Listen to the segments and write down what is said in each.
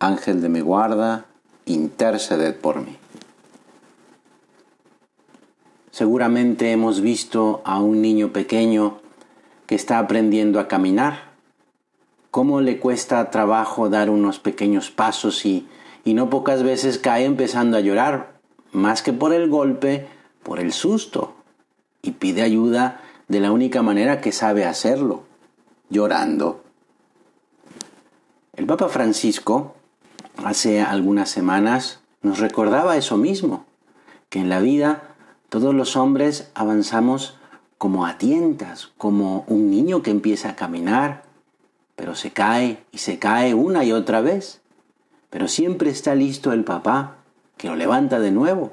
Ángel de mi guarda, interceded por mí. Seguramente hemos visto a un niño pequeño que está aprendiendo a caminar. Cómo le cuesta trabajo dar unos pequeños pasos y, y no pocas veces cae empezando a llorar, más que por el golpe, por el susto, y pide ayuda de la única manera que sabe hacerlo, llorando. El Papa Francisco hace algunas semanas nos recordaba eso mismo, que en la vida todos los hombres avanzamos como a tientas, como un niño que empieza a caminar, pero se cae y se cae una y otra vez. Pero siempre está listo el papá que lo levanta de nuevo.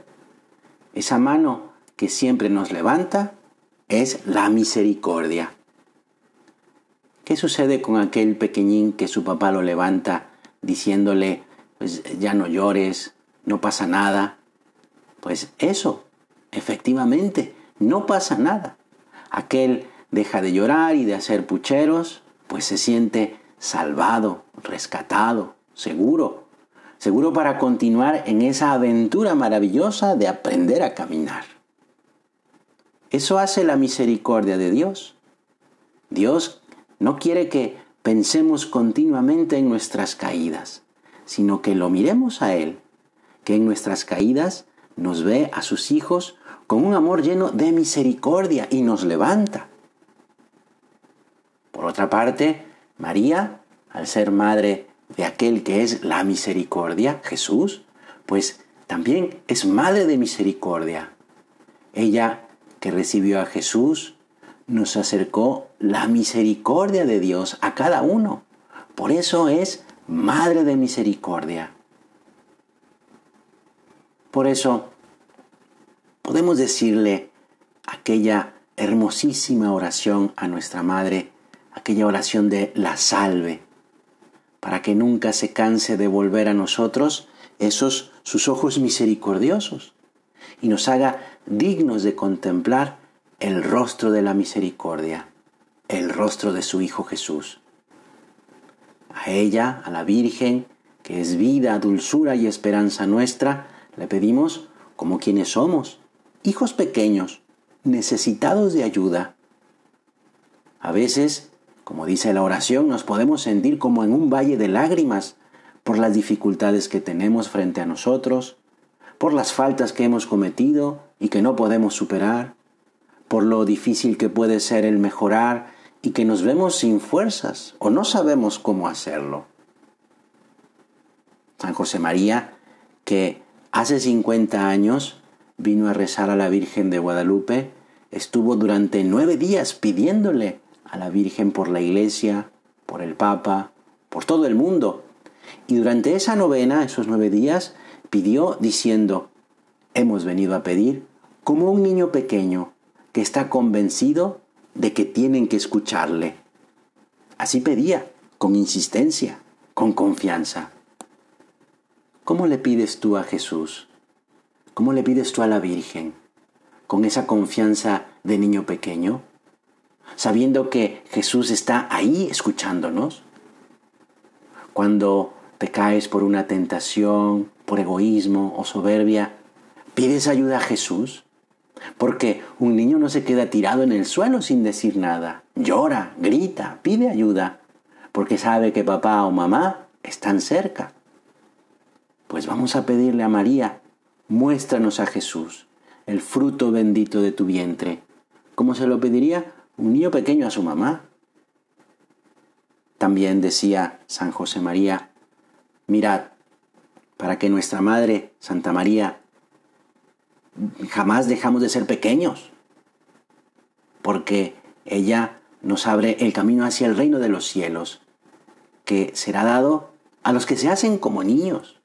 Esa mano que siempre nos levanta es la misericordia. ¿Qué sucede con aquel pequeñín que su papá lo levanta diciéndole, pues ya no llores, no pasa nada. Pues eso, efectivamente, no pasa nada. Aquel deja de llorar y de hacer pucheros, pues se siente salvado, rescatado, seguro, seguro para continuar en esa aventura maravillosa de aprender a caminar. Eso hace la misericordia de Dios. Dios no quiere que pensemos continuamente en nuestras caídas sino que lo miremos a Él, que en nuestras caídas nos ve a sus hijos con un amor lleno de misericordia y nos levanta. Por otra parte, María, al ser madre de aquel que es la misericordia, Jesús, pues también es madre de misericordia. Ella que recibió a Jesús, nos acercó la misericordia de Dios a cada uno. Por eso es Madre de Misericordia. Por eso podemos decirle aquella hermosísima oración a nuestra Madre, aquella oración de la salve, para que nunca se canse de volver a nosotros esos sus ojos misericordiosos y nos haga dignos de contemplar el rostro de la misericordia, el rostro de su Hijo Jesús a ella, a la Virgen, que es vida, dulzura y esperanza nuestra, le pedimos como quienes somos, hijos pequeños, necesitados de ayuda. A veces, como dice la oración, nos podemos sentir como en un valle de lágrimas por las dificultades que tenemos frente a nosotros, por las faltas que hemos cometido y que no podemos superar, por lo difícil que puede ser el mejorar y que nos vemos sin fuerzas o no sabemos cómo hacerlo. San José María, que hace 50 años vino a rezar a la Virgen de Guadalupe, estuvo durante nueve días pidiéndole a la Virgen por la Iglesia, por el Papa, por todo el mundo. Y durante esa novena, esos nueve días, pidió diciendo, hemos venido a pedir como un niño pequeño que está convencido de que tienen que escucharle. Así pedía, con insistencia, con confianza. ¿Cómo le pides tú a Jesús? ¿Cómo le pides tú a la Virgen? ¿Con esa confianza de niño pequeño? Sabiendo que Jesús está ahí escuchándonos. Cuando te caes por una tentación, por egoísmo o soberbia, ¿pides ayuda a Jesús? Porque un niño no se queda tirado en el suelo sin decir nada. Llora, grita, pide ayuda, porque sabe que papá o mamá están cerca. Pues vamos a pedirle a María, muéstranos a Jesús, el fruto bendito de tu vientre. ¿Cómo se lo pediría un niño pequeño a su mamá? También decía San José María, mirad, para que nuestra Madre, Santa María, jamás dejamos de ser pequeños, porque ella nos abre el camino hacia el reino de los cielos, que será dado a los que se hacen como niños.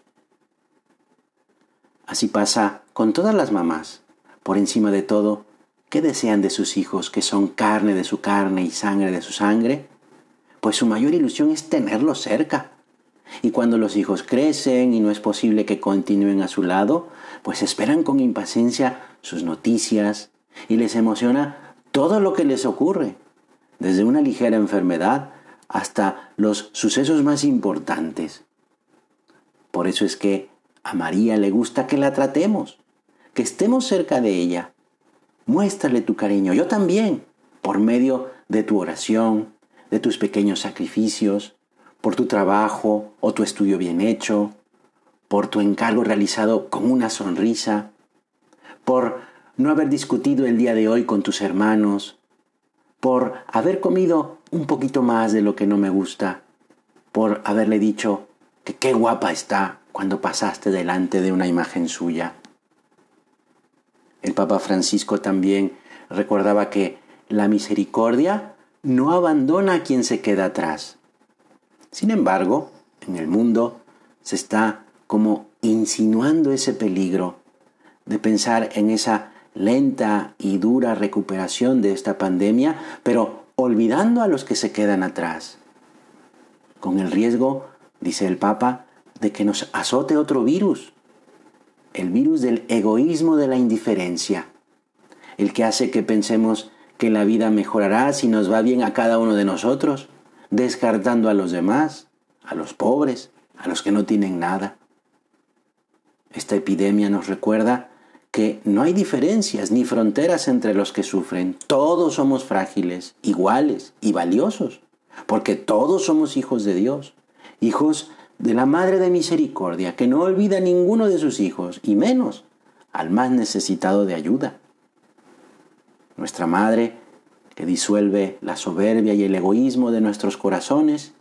Así pasa con todas las mamás. Por encima de todo, ¿qué desean de sus hijos que son carne de su carne y sangre de su sangre? Pues su mayor ilusión es tenerlos cerca. Y cuando los hijos crecen y no es posible que continúen a su lado, pues esperan con impaciencia sus noticias y les emociona todo lo que les ocurre, desde una ligera enfermedad hasta los sucesos más importantes. Por eso es que a María le gusta que la tratemos, que estemos cerca de ella. Muéstrale tu cariño, yo también, por medio de tu oración, de tus pequeños sacrificios, por tu trabajo o tu estudio bien hecho, por tu encargo realizado con una sonrisa, por no haber discutido el día de hoy con tus hermanos, por haber comido un poquito más de lo que no me gusta, por haberle dicho que qué guapa está cuando pasaste delante de una imagen suya. El Papa Francisco también recordaba que la misericordia no abandona a quien se queda atrás. Sin embargo, en el mundo se está como insinuando ese peligro de pensar en esa lenta y dura recuperación de esta pandemia, pero olvidando a los que se quedan atrás, con el riesgo, dice el Papa, de que nos azote otro virus, el virus del egoísmo de la indiferencia, el que hace que pensemos que la vida mejorará si nos va bien a cada uno de nosotros, descartando a los demás, a los pobres, a los que no tienen nada. Esta epidemia nos recuerda que no hay diferencias ni fronteras entre los que sufren. Todos somos frágiles, iguales y valiosos, porque todos somos hijos de Dios, hijos de la Madre de Misericordia, que no olvida a ninguno de sus hijos, y menos al más necesitado de ayuda. Nuestra Madre, que disuelve la soberbia y el egoísmo de nuestros corazones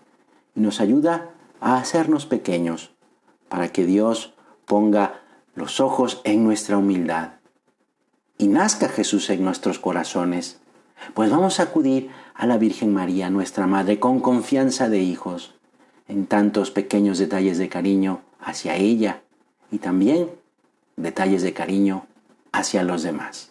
y nos ayuda a hacernos pequeños, para que Dios ponga los ojos en nuestra humildad y nazca Jesús en nuestros corazones, pues vamos a acudir a la Virgen María, nuestra Madre, con confianza de hijos, en tantos pequeños detalles de cariño hacia ella y también detalles de cariño hacia los demás.